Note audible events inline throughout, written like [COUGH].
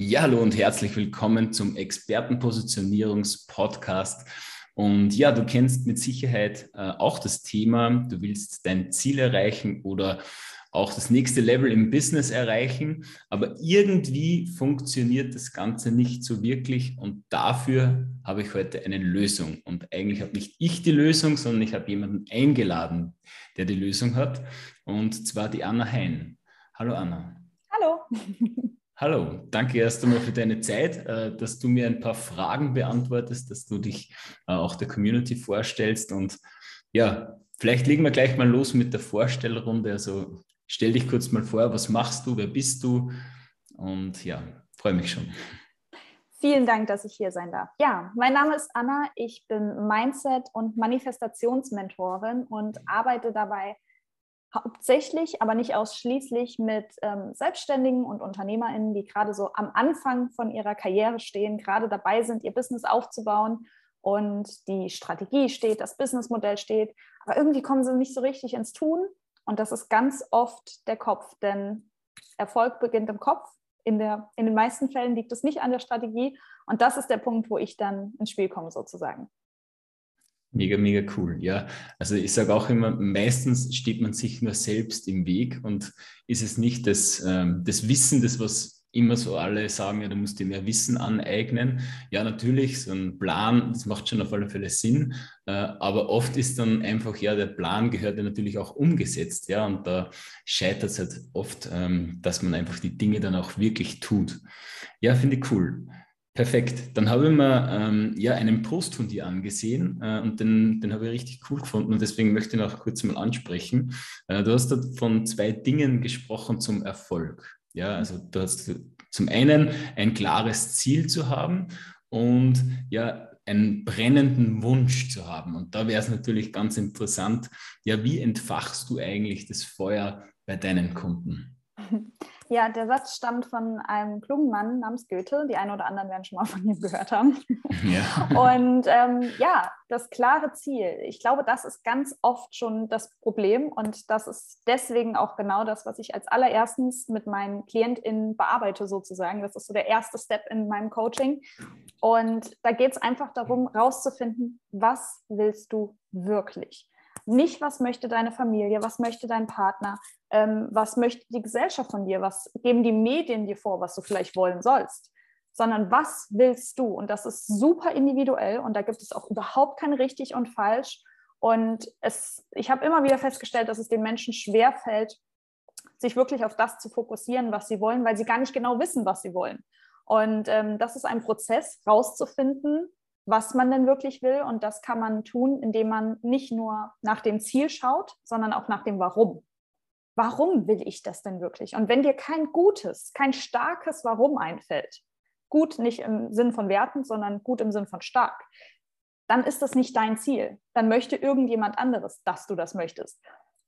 Ja, hallo und herzlich willkommen zum Expertenpositionierungspodcast. Und ja, du kennst mit Sicherheit äh, auch das Thema, du willst dein Ziel erreichen oder auch das nächste Level im Business erreichen, aber irgendwie funktioniert das Ganze nicht so wirklich und dafür habe ich heute eine Lösung. Und eigentlich habe nicht ich die Lösung, sondern ich habe jemanden eingeladen, der die Lösung hat und zwar die Anna Hein. Hallo Anna. Hallo. Hallo, danke erst einmal für deine Zeit, äh, dass du mir ein paar Fragen beantwortest, dass du dich äh, auch der Community vorstellst. Und ja, vielleicht legen wir gleich mal los mit der Vorstellrunde. Also stell dich kurz mal vor, was machst du, wer bist du? Und ja, freue mich schon. Vielen Dank, dass ich hier sein darf. Ja, mein Name ist Anna. Ich bin Mindset- und Manifestationsmentorin und arbeite dabei hauptsächlich, aber nicht ausschließlich mit ähm, Selbstständigen und UnternehmerInnen, die gerade so am Anfang von ihrer Karriere stehen, gerade dabei sind, ihr Business aufzubauen und die Strategie steht, das Businessmodell steht, aber irgendwie kommen sie nicht so richtig ins Tun und das ist ganz oft der Kopf, denn Erfolg beginnt im Kopf. In, der, in den meisten Fällen liegt es nicht an der Strategie und das ist der Punkt, wo ich dann ins Spiel komme sozusagen. Mega, mega cool. Ja, also ich sage auch immer, meistens steht man sich nur selbst im Weg und ist es nicht das, ähm, das Wissen, das was immer so alle sagen, ja, du musst dir mehr Wissen aneignen. Ja, natürlich, so ein Plan, das macht schon auf alle Fälle Sinn, äh, aber oft ist dann einfach, ja, der Plan gehört ja natürlich auch umgesetzt, ja, und da scheitert es halt oft, ähm, dass man einfach die Dinge dann auch wirklich tut. Ja, finde ich cool. Perfekt. Dann habe ich mir ähm, ja einen Post von dir angesehen äh, und den, den habe ich richtig cool gefunden und deswegen möchte ich noch kurz mal ansprechen. Äh, du hast da von zwei Dingen gesprochen zum Erfolg. Ja, also du hast zum einen ein klares Ziel zu haben und ja einen brennenden Wunsch zu haben. Und da wäre es natürlich ganz interessant, ja, wie entfachst du eigentlich das Feuer bei deinen Kunden? [LAUGHS] Ja, der Satz stammt von einem klugen Mann namens Goethe. Die einen oder anderen werden schon mal von ihm gehört haben. Ja. Und ähm, ja, das klare Ziel. Ich glaube, das ist ganz oft schon das Problem. Und das ist deswegen auch genau das, was ich als allererstens mit meinen KlientInnen bearbeite, sozusagen. Das ist so der erste Step in meinem Coaching. Und da geht es einfach darum, rauszufinden, was willst du wirklich? Nicht, was möchte deine Familie, was möchte dein Partner, ähm, was möchte die Gesellschaft von dir, was geben die Medien dir vor, was du vielleicht wollen sollst, sondern was willst du? Und das ist super individuell und da gibt es auch überhaupt kein richtig und falsch. Und es, ich habe immer wieder festgestellt, dass es den Menschen schwerfällt, sich wirklich auf das zu fokussieren, was sie wollen, weil sie gar nicht genau wissen, was sie wollen. Und ähm, das ist ein Prozess, rauszufinden, was man denn wirklich will. Und das kann man tun, indem man nicht nur nach dem Ziel schaut, sondern auch nach dem Warum warum will ich das denn wirklich? Und wenn dir kein gutes, kein starkes Warum einfällt, gut nicht im Sinn von Werten, sondern gut im Sinn von stark, dann ist das nicht dein Ziel. Dann möchte irgendjemand anderes, dass du das möchtest.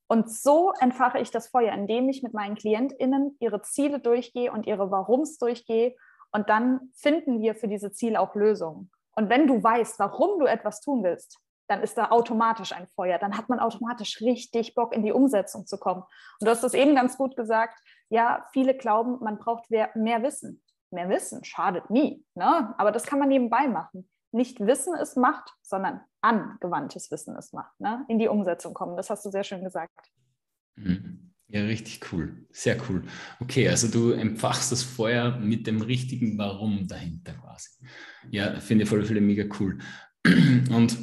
Und so entfache ich das Feuer, indem ich mit meinen KlientInnen ihre Ziele durchgehe und ihre Warums durchgehe. Und dann finden wir für diese Ziele auch Lösungen. Und wenn du weißt, warum du etwas tun willst, dann ist da automatisch ein Feuer. Dann hat man automatisch richtig Bock, in die Umsetzung zu kommen. Und du hast das eben ganz gut gesagt. Ja, viele glauben, man braucht mehr, Wissen. Mehr Wissen schadet nie. Ne? Aber das kann man nebenbei machen. Nicht Wissen ist Macht, sondern angewandtes Wissen ist Macht. Ne? In die Umsetzung kommen. Das hast du sehr schön gesagt. Mhm. Ja, richtig cool. Sehr cool. Okay, also du empfachst das Feuer mit dem richtigen Warum dahinter quasi. Ja, finde ich voll, voll mega cool. [CLEARS THROAT] Und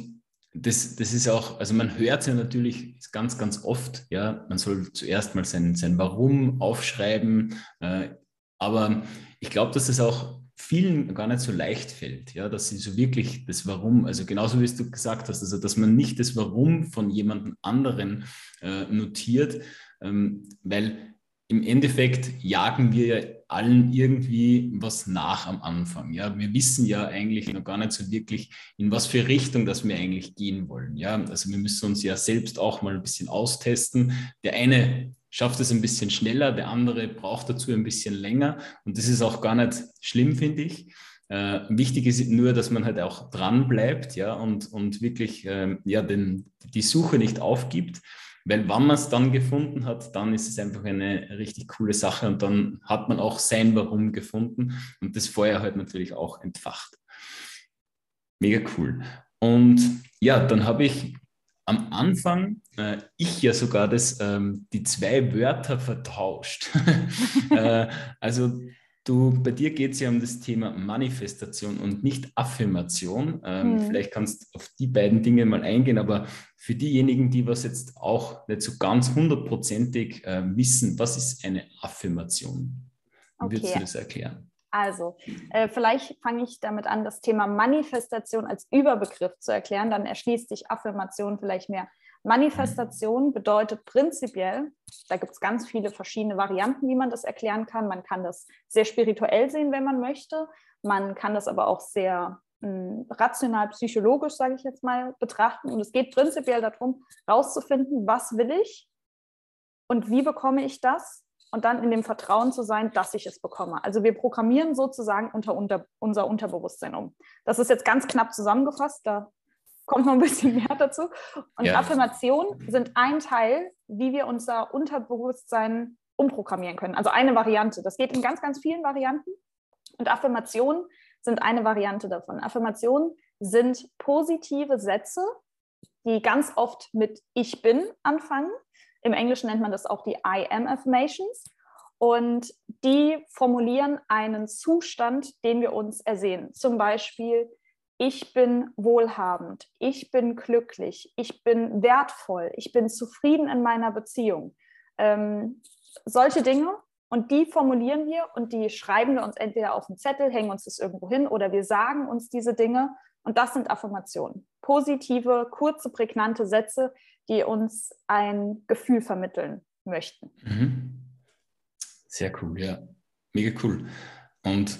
das, das ist auch, also man hört ja natürlich ganz, ganz oft, ja, man soll zuerst mal sein, sein Warum aufschreiben, äh, aber ich glaube, dass es auch vielen gar nicht so leicht fällt, ja, dass sie so wirklich das Warum, also genauso wie du gesagt hast, also dass man nicht das Warum von jemandem anderen äh, notiert, ähm, weil im Endeffekt jagen wir ja allen irgendwie was nach am Anfang. Ja, wir wissen ja eigentlich noch gar nicht so wirklich, in was für Richtung das wir eigentlich gehen wollen. Ja, also wir müssen uns ja selbst auch mal ein bisschen austesten. Der eine schafft es ein bisschen schneller, der andere braucht dazu ein bisschen länger. Und das ist auch gar nicht schlimm, finde ich. Äh, wichtig ist nur, dass man halt auch dran bleibt, ja, und, und wirklich äh, ja, den, die Suche nicht aufgibt Weil wenn man es dann gefunden hat, dann ist es einfach eine richtig coole Sache und dann hat man auch sein Warum gefunden und das Feuer halt natürlich auch entfacht. Mega cool. Und ja, dann habe ich am Anfang, äh, ich ja sogar das, ähm, die zwei Wörter vertauscht. [LAUGHS] äh, also du, bei dir geht es ja um das Thema Manifestation und nicht Affirmation. Ähm, hm. Vielleicht kannst du auf die beiden Dinge mal eingehen, aber für diejenigen, die was jetzt auch nicht so ganz hundertprozentig äh, wissen, was ist eine Affirmation? Wie okay. würdest du das erklären? Also, äh, vielleicht fange ich damit an, das Thema Manifestation als Überbegriff zu erklären. Dann erschließt sich Affirmation vielleicht mehr. Manifestation bedeutet prinzipiell, da gibt es ganz viele verschiedene Varianten, wie man das erklären kann. Man kann das sehr spirituell sehen, wenn man möchte. Man kann das aber auch sehr hm, rational, psychologisch, sage ich jetzt mal, betrachten. Und es geht prinzipiell darum, herauszufinden, was will ich und wie bekomme ich das und dann in dem Vertrauen zu sein, dass ich es bekomme. Also wir programmieren sozusagen unter, unter unser Unterbewusstsein um. Das ist jetzt ganz knapp zusammengefasst, da kommt noch ein bisschen [LAUGHS] mehr dazu. Und ja. Affirmationen sind ein Teil, wie wir unser Unterbewusstsein umprogrammieren können. Also eine Variante. Das geht in ganz, ganz vielen Varianten. Und Affirmationen sind eine Variante davon. Affirmationen sind positive Sätze, die ganz oft mit Ich bin anfangen im Englischen nennt man das auch die I am Affirmations. Und die formulieren einen Zustand, den wir uns ersehen. Zum Beispiel, ich bin wohlhabend, ich bin glücklich, ich bin wertvoll, ich bin zufrieden in meiner Beziehung. Ähm, solche Dinge. Und die formulieren wir und die schreiben wir uns entweder auf einen Zettel, hängen uns das irgendwo hin oder wir sagen uns diese Dinge. Und das sind Affirmationen. Positive, kurze, prägnante Sätze, die uns ein Gefühl vermitteln möchten. Mhm. Sehr cool, ja. Mega cool. Und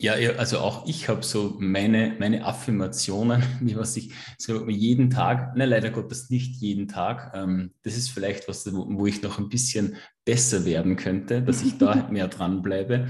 ja, also auch ich habe so meine, meine Affirmationen, [LAUGHS] wie was ich so jeden Tag, ne, leider Gottes nicht jeden Tag. Ähm, das ist vielleicht was, wo, ich noch ein bisschen besser werden könnte, dass ich da [LAUGHS] mehr dranbleibe.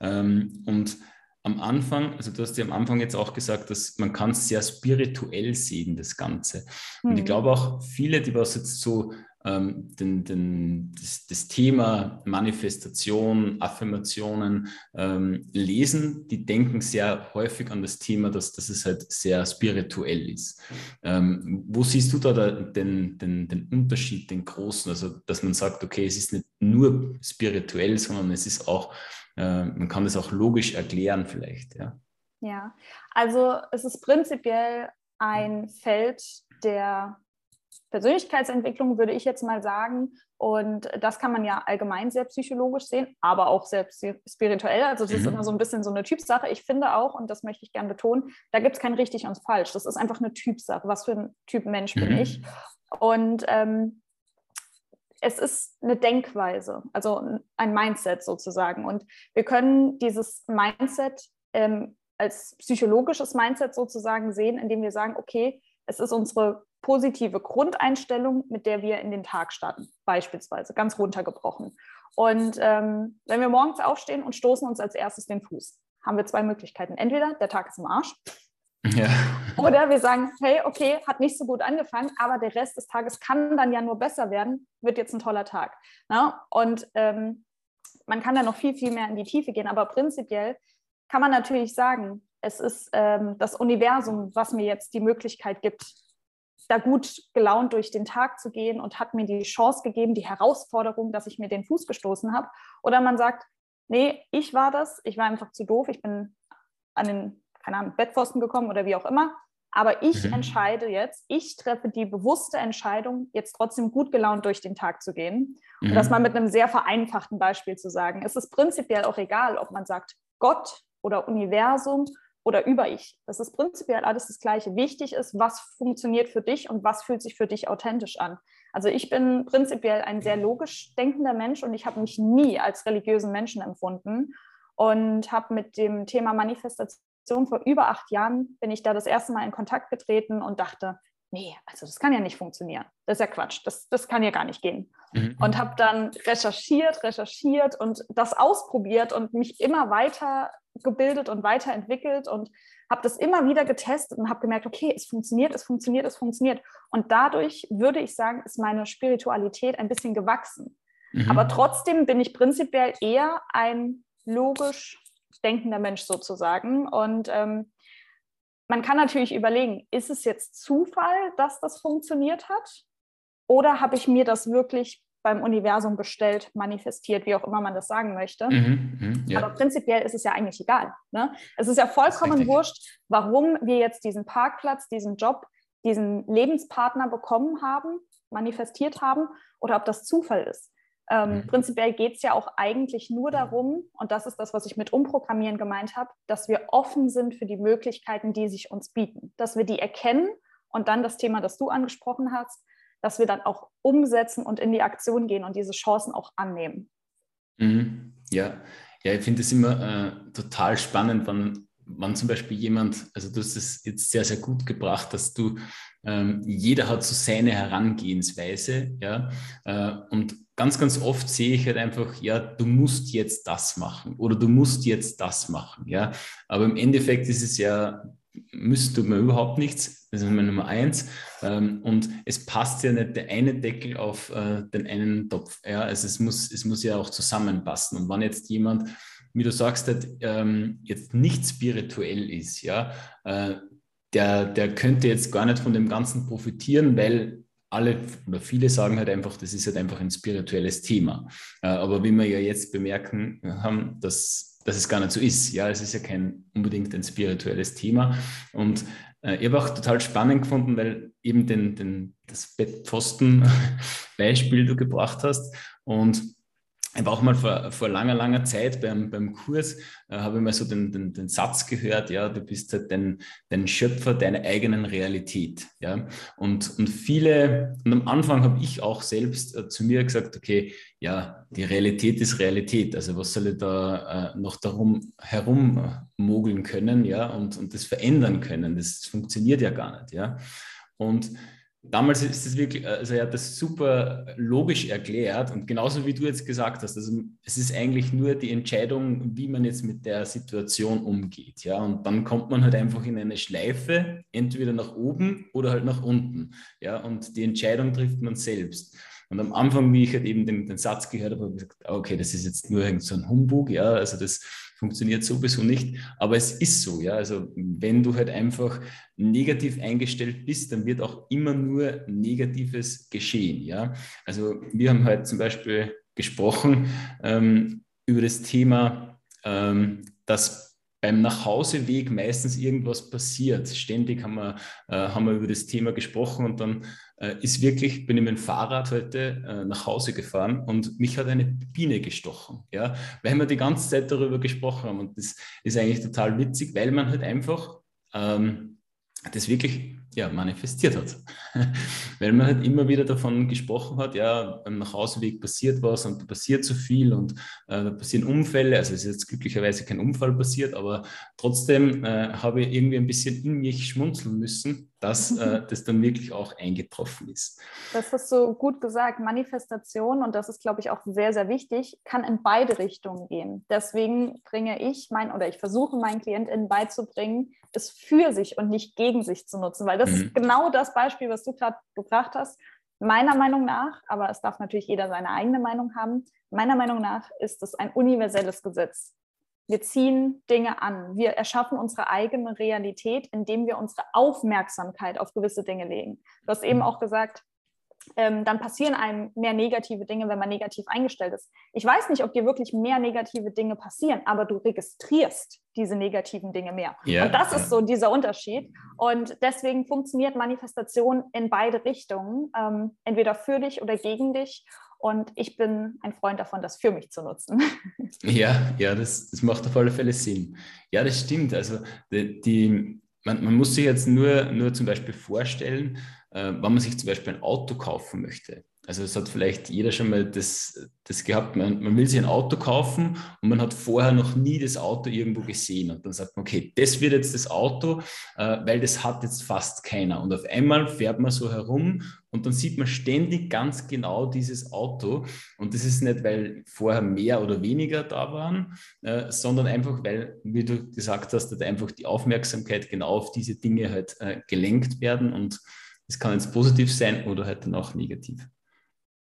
Ähm, und am Anfang, also du hast ja am Anfang jetzt auch gesagt, dass man kann es sehr spirituell sehen, das Ganze. Und ich mhm. glaube auch viele, die was jetzt so ähm, den, den, das, das, Thema Manifestation, Affirmationen ähm, lesen, die denken sehr häufig an das Thema, dass, dass es halt sehr spirituell ist. Ähm, wo siehst du da, da den, den, den Unterschied, den großen? Also, dass man sagt, okay, es ist nicht nur spirituell, sondern es ist auch äh, man kann das auch logisch erklären vielleicht, ja. Ja, also es ist prinzipiell ein Feld der Persönlichkeitsentwicklung, würde ich jetzt mal sagen. Und das kann man ja allgemein sehr psychologisch sehen, aber auch sehr spirituell. Also das mhm. ist immer so ein bisschen so eine Typsache. Ich finde auch, und das möchte ich gerne betonen, da gibt es kein richtig und falsch. Das ist einfach eine Typsache. Was für ein Typ Mensch mhm. bin ich? Und ähm, es ist eine Denkweise, also ein Mindset sozusagen. Und wir können dieses Mindset ähm, als psychologisches Mindset sozusagen sehen, indem wir sagen, okay, es ist unsere positive Grundeinstellung, mit der wir in den Tag starten, beispielsweise, ganz runtergebrochen. Und ähm, wenn wir morgens aufstehen und stoßen uns als erstes den Fuß, haben wir zwei Möglichkeiten. Entweder der Tag ist im Arsch ja. Oder wir sagen, hey, okay, hat nicht so gut angefangen, aber der Rest des Tages kann dann ja nur besser werden, wird jetzt ein toller Tag. Na? Ne? Und ähm, man kann da noch viel, viel mehr in die Tiefe gehen, aber prinzipiell kann man natürlich sagen, es ist ähm, das Universum, was mir jetzt die Möglichkeit gibt, da gut gelaunt durch den Tag zu gehen und hat mir die Chance gegeben, die Herausforderung, dass ich mir den Fuß gestoßen habe. Oder man sagt, nee, ich war das, ich war einfach zu doof, ich bin an den keine Ahnung, Bettpfosten gekommen oder wie auch immer. Aber ich mhm. entscheide jetzt, ich treffe die bewusste Entscheidung, jetzt trotzdem gut gelaunt durch den Tag zu gehen. Mhm. Und das mal mit einem sehr vereinfachten Beispiel zu sagen. Es ist prinzipiell auch egal, ob man sagt Gott oder Universum oder Über-Ich. Das ist prinzipiell alles das Gleiche. Wichtig ist, was funktioniert für dich und was fühlt sich für dich authentisch an. Also ich bin prinzipiell ein sehr logisch denkender Mensch und ich habe mich nie als religiösen Menschen empfunden und habe mit dem Thema Manifestation vor über acht Jahren bin ich da das erste Mal in Kontakt getreten und dachte, nee, also das kann ja nicht funktionieren. Das ist ja Quatsch, das, das kann ja gar nicht gehen. Mhm. Und habe dann recherchiert, recherchiert und das ausprobiert und mich immer weiter gebildet und weiterentwickelt und habe das immer wieder getestet und habe gemerkt, okay, es funktioniert, es funktioniert, es funktioniert. Und dadurch würde ich sagen, ist meine Spiritualität ein bisschen gewachsen. Mhm. Aber trotzdem bin ich prinzipiell eher ein logisch denkender Mensch sozusagen. Und ähm, man kann natürlich überlegen, ist es jetzt Zufall, dass das funktioniert hat? Oder habe ich mir das wirklich beim Universum bestellt, manifestiert, wie auch immer man das sagen möchte. Mhm, mh, ja. Aber prinzipiell ist es ja eigentlich egal. Ne? Es ist ja vollkommen wurscht, warum wir jetzt diesen Parkplatz, diesen Job, diesen Lebenspartner bekommen haben, manifestiert haben oder ob das Zufall ist. Ähm, mhm. Prinzipiell geht es ja auch eigentlich nur darum, und das ist das, was ich mit Umprogrammieren gemeint habe, dass wir offen sind für die Möglichkeiten, die sich uns bieten, dass wir die erkennen und dann das Thema, das du angesprochen hast, dass wir dann auch umsetzen und in die Aktion gehen und diese Chancen auch annehmen. Mhm. Ja. ja, ich finde es immer äh, total spannend, wann, wann zum Beispiel jemand, also du hast es jetzt sehr, sehr gut gebracht, dass du, ähm, jeder hat so seine Herangehensweise, ja, äh, und ganz, ganz oft sehe ich halt einfach, ja, du musst jetzt das machen oder du musst jetzt das machen, ja, aber im Endeffekt ist es ja müsst tut man überhaupt nichts. Das ist meine Nummer eins. Ähm, und es passt ja nicht der eine Deckel auf äh, den einen Topf. Ja? Also es muss, es muss ja auch zusammenpassen. Und wenn jetzt jemand, wie du sagst, halt, jetzt nicht spirituell ist, ja, äh, der, der könnte jetzt gar nicht von dem Ganzen profitieren, weil alle oder viele sagen halt einfach, das ist halt einfach ein spirituelles Thema. Äh, aber wie wir ja jetzt bemerken haben, dass dass es gar nicht so ist. Ja, es ist ja kein unbedingt ein spirituelles Thema. Und äh, ich habe auch total spannend gefunden, weil eben den, den, das Bettpfosten-Beispiel du gebracht hast. Und ich habe auch mal vor, vor langer, langer Zeit beim, beim Kurs, äh, habe ich mal so den, den, den Satz gehört, ja, du bist halt dein, dein Schöpfer deiner eigenen Realität. Ja? Und, und viele, und am Anfang habe ich auch selbst äh, zu mir gesagt, okay, ja, die Realität ist Realität. Also was soll ich da äh, noch darum herummogeln können, ja, und, und das verändern können? Das funktioniert ja gar nicht, ja. Und damals ist es wirklich, also er hat das super logisch erklärt und genauso wie du jetzt gesagt hast, also es ist eigentlich nur die Entscheidung, wie man jetzt mit der Situation umgeht, ja, und dann kommt man halt einfach in eine Schleife, entweder nach oben oder halt nach unten, ja, und die Entscheidung trifft man selbst. Und am Anfang, wie ich halt eben den, den Satz gehört habe, habe ich gesagt, okay, das ist jetzt nur so ein Humbug, ja, also das funktioniert sowieso nicht, aber es ist so, ja, also wenn du halt einfach negativ eingestellt bist, dann wird auch immer nur Negatives geschehen, ja. Also wir haben halt zum Beispiel gesprochen ähm, über das Thema, ähm, dass beim Nachhauseweg meistens irgendwas passiert. Ständig haben wir, äh, haben wir über das Thema gesprochen und dann äh, ist wirklich, bin ich mit dem Fahrrad heute äh, nach Hause gefahren und mich hat eine Biene gestochen, ja, weil wir die ganze Zeit darüber gesprochen haben und das ist eigentlich total witzig, weil man halt einfach ähm, das wirklich ja, manifestiert hat. [LAUGHS] Weil man halt immer wieder davon gesprochen hat, ja, beim Nachhauseweg passiert was und da passiert so viel und äh, da passieren Unfälle. Also es ist jetzt glücklicherweise kein Unfall passiert, aber trotzdem äh, habe ich irgendwie ein bisschen in mich schmunzeln müssen, dass äh, [LAUGHS] das dann wirklich auch eingetroffen ist. Das hast du gut gesagt. Manifestation, und das ist, glaube ich, auch sehr, sehr wichtig, kann in beide Richtungen gehen. Deswegen bringe ich mein oder ich versuche meinen KlientInnen beizubringen, es für sich und nicht gegen sich zu nutzen, weil das mhm. ist genau das Beispiel, was du gerade gebracht hast. Meiner Meinung nach, aber es darf natürlich jeder seine eigene Meinung haben, meiner Meinung nach ist es ein universelles Gesetz. Wir ziehen Dinge an. Wir erschaffen unsere eigene Realität, indem wir unsere Aufmerksamkeit auf gewisse Dinge legen. Du hast eben mhm. auch gesagt, ähm, dann passieren einem mehr negative Dinge, wenn man negativ eingestellt ist. Ich weiß nicht, ob dir wirklich mehr negative Dinge passieren, aber du registrierst diese negativen Dinge mehr. Ja, und das ist so dieser Unterschied. Und deswegen funktioniert Manifestation in beide Richtungen, ähm, entweder für dich oder gegen dich. Und ich bin ein Freund davon, das für mich zu nutzen. [LAUGHS] Ja, ja, das, das macht auf alle Fälle Sinn. Ja, das stimmt. Also die, die man, man, muss sich jetzt nur, nur zum Beispiel vorstellen, wenn man sich zum Beispiel ein Auto kaufen möchte, Also es hat vielleicht jeder schon mal das, das gehabt, man, man, will sich ein Auto kaufen und man hat vorher noch nie das Auto irgendwo gesehen. Und dann sagt man, okay, das wird jetzt das Auto, äh, weil das hat jetzt fast keiner. Und auf einmal fährt man so herum und dann sieht man ständig ganz genau dieses Auto. Und das ist nicht, weil vorher mehr oder weniger da waren, äh, sondern einfach, weil, wie du gesagt hast, dass einfach die Aufmerksamkeit genau auf diese Dinge halt äh, gelenkt werden. Und es kann jetzt positiv sein oder halt dann auch negativ.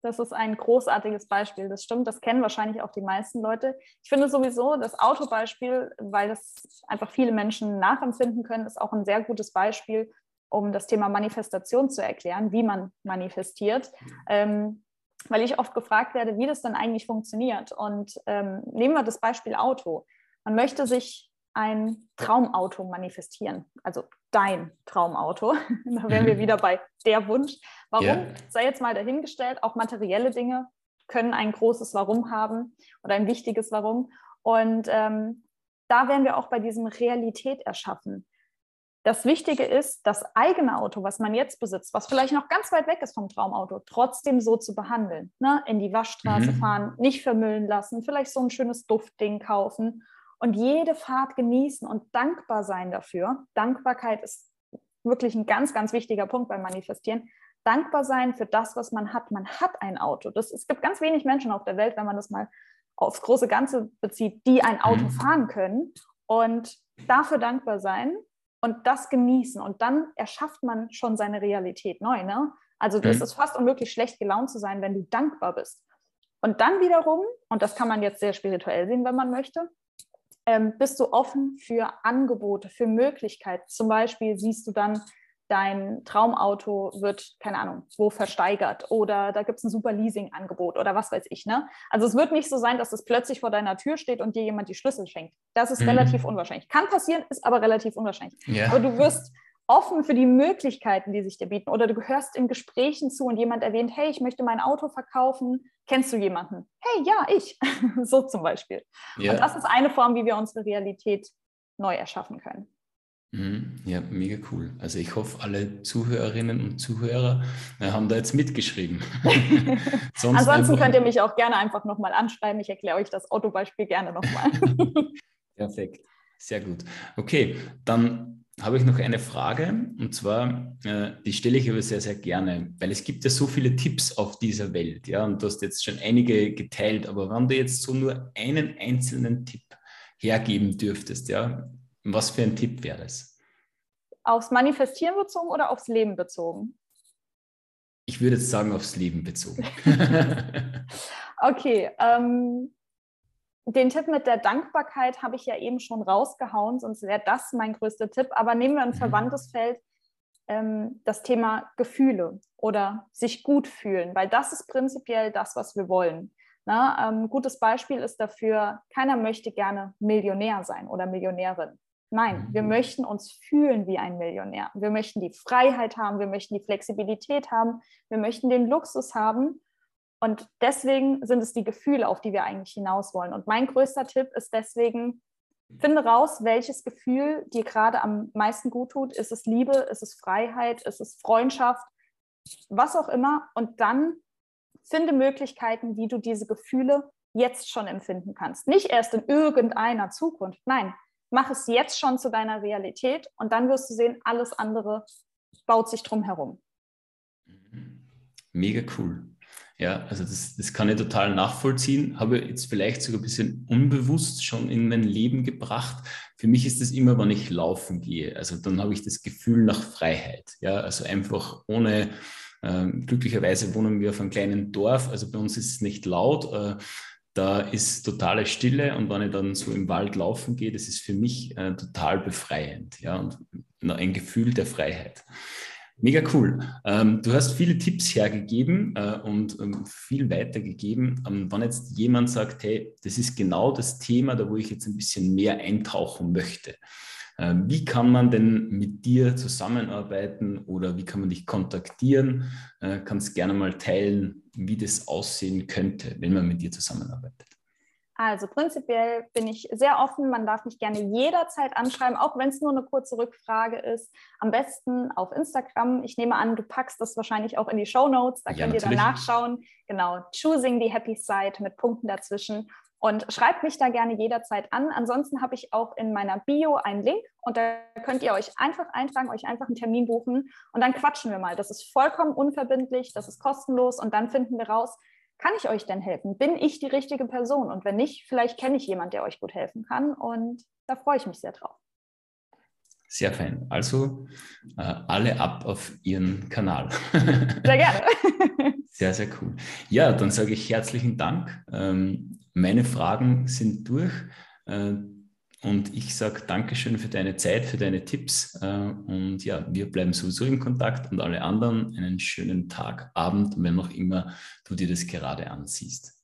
Das ist ein großartiges Beispiel. Das stimmt, das kennen wahrscheinlich auch die meisten Leute. Ich finde sowieso das Autobeispiel, weil das einfach viele Menschen nachempfinden können, ist auch ein sehr gutes Beispiel, um das Thema Manifestation zu erklären, wie man manifestiert. Ähm, weil ich oft gefragt werde, wie das dann eigentlich funktioniert. Und ähm, nehmen wir das Beispiel Auto. Man möchte sich ein Traumauto manifestieren, also dein Traumauto. [LAUGHS] da wären wir mhm. wieder bei der Wunsch. Warum? Yeah. Sei jetzt mal dahingestellt, auch materielle Dinge können ein großes Warum haben oder ein wichtiges Warum. Und ähm, da wären wir auch bei diesem Realität erschaffen. Das Wichtige ist, das eigene Auto, was man jetzt besitzt, was vielleicht noch ganz weit weg ist vom Traumauto, trotzdem so zu behandeln. Ne? In die Waschstraße mhm. fahren, nicht vermüllen lassen, vielleicht so ein schönes Duftding kaufen und jede Fahrt genießen und dankbar sein dafür. Dankbarkeit ist wirklich ein ganz, ganz wichtiger Punkt beim Manifestieren. Dankbar sein für das, was man hat. Man hat ein Auto. Das, es gibt ganz wenig Menschen auf der Welt, wenn man das mal aufs große Ganze bezieht, die ein Auto mhm. fahren können und dafür dankbar sein und das genießen. Und dann erschafft man schon seine Realität neu. Ne? Also mhm. es ist fast unmöglich, schlecht gelaunt zu sein, wenn du dankbar bist. Und dann wiederum, und das kann man jetzt sehr spirituell sehen, wenn man möchte, ähm, bist du offen für Angebote, für Möglichkeiten. Zum Beispiel siehst du dann, dein Traumauto wird, keine Ahnung, wo versteigert oder da gibt es ein super Leasing-Angebot oder was weiß ich. Ne? Also es wird nicht so sein, dass es plötzlich vor deiner Tür steht und dir jemand die Schlüssel schenkt. Das ist mhm. relativ unwahrscheinlich. Kann passieren, ist aber relativ unwahrscheinlich. Ja. Aber du wirst offen für die Möglichkeiten, die sich dir bieten. Oder du gehörst in Gesprächen zu und jemand erwähnt, hey, ich möchte mein Auto verkaufen. Kennst du jemanden? Hey, ja, ich. [LAUGHS] so zum Beispiel. Ja. Und das ist eine Form, wie wir unsere Realität neu erschaffen können. Mhm. Ja, mega cool. Also ich hoffe, alle Zuhörerinnen und Zuhörer äh, haben da jetzt mitgeschrieben. [LAUGHS] Ansonsten könnt ihr mich auch gerne einfach nochmal anschreiben. Ich erkläre euch das Autobeispiel gerne nochmal. [LAUGHS] Perfekt, sehr gut. Okay, dann habe ich noch eine Frage und zwar, äh, die stelle ich aber sehr, sehr gerne, weil es gibt ja so viele Tipps auf dieser Welt, ja, und du hast jetzt schon einige geteilt, aber wenn du jetzt so nur einen einzelnen Tipp hergeben dürftest, ja, was für ein Tipp wäre das? Aufs Manifestieren bezogen oder aufs Leben bezogen? Ich würde jetzt sagen, aufs Leben bezogen. [LAUGHS] okay, ähm, den Tipp mit der Dankbarkeit habe ich ja eben schon rausgehauen, sonst wäre das mein größter Tipp. Aber nehmen wir ein mhm. verwandtes Feld, ähm, das Thema Gefühle oder sich gut fühlen, weil das ist prinzipiell das, was wir wollen. Na, ähm, gutes Beispiel ist dafür, keiner möchte gerne Millionär sein oder Millionärin. Nein, wir mhm. möchten uns fühlen wie ein Millionär. Wir möchten die Freiheit haben, wir möchten die Flexibilität haben, wir möchten den Luxus haben und deswegen sind es die Gefühle, auf die wir eigentlich hinaus wollen. Und mein größter Tipp ist deswegen, finde raus, welches Gefühl dir gerade am meisten gut tut. Ist es Liebe, ist es Freiheit, ist es Freundschaft, was auch immer. Und dann finde Möglichkeiten, wie du diese Gefühle jetzt schon empfinden kannst. Nicht erst in irgendeiner Zukunft. Nein, mach es jetzt schon zu deiner Realität und dann wirst du sehen, alles andere baut sich drum herum. Mega cool. Ja, also das, das kann ich total nachvollziehen. Habe jetzt vielleicht sogar ein bisschen unbewusst schon in mein Leben gebracht. Für mich ist das immer, wenn ich laufen gehe. Also dann habe ich das Gefühl nach Freiheit. Ja, also einfach ohne, äh, glücklicherweise wohnen wir auf einem kleinen Dorf. Also bei uns ist es nicht laut. Äh, da ist totale Stille und wenn ich dann so im Wald laufen gehe, das ist für mich äh, total befreiend. Ja, und ein Gefühl der Freiheit. Mega cool. Ähm, du hast viele Tipps hergegeben äh, und ähm, viel weitergegeben. Ähm, wenn jetzt jemand sagt, hey, das ist genau das Thema, da wo ich jetzt ein bisschen mehr eintauchen möchte. Äh, wie kann man denn mit dir zusammenarbeiten oder wie kann man dich kontaktieren? Äh, kannst gerne mal teilen, wie das aussehen könnte, wenn man mit dir zusammenarbeitet. Also prinzipiell bin ich sehr offen. Man darf mich gerne jederzeit anschreiben, auch wenn es nur eine kurze Rückfrage ist. Am besten auf Instagram. Ich nehme an, du packst das wahrscheinlich auch in die Show Notes. Da ja, könnt natürlich. ihr dann nachschauen. Genau, Choosing the Happy Side mit Punkten dazwischen. Und schreibt mich da gerne jederzeit an. Ansonsten habe ich auch in meiner Bio einen Link und da könnt ihr euch einfach eintragen, euch einfach einen Termin buchen und dann quatschen wir mal. Das ist vollkommen unverbindlich, das ist kostenlos und dann finden wir raus, kann ich euch denn helfen? Bin ich die richtige Person? Und wenn nicht, vielleicht kenne ich jemanden, der euch gut helfen kann. Und da freue ich mich sehr drauf. Sehr fein. Also äh, alle ab auf Ihren Kanal. Sehr gerne. [LAUGHS] sehr, sehr cool. Ja, dann sage ich herzlichen Dank. Ähm, meine Fragen sind durch. Äh, und ich sage Dankeschön für deine Zeit, für deine Tipps. Äh, und ja, wir bleiben sowieso in Kontakt und alle anderen einen schönen Tag, Abend, wenn noch immer du dir das gerade ansiehst.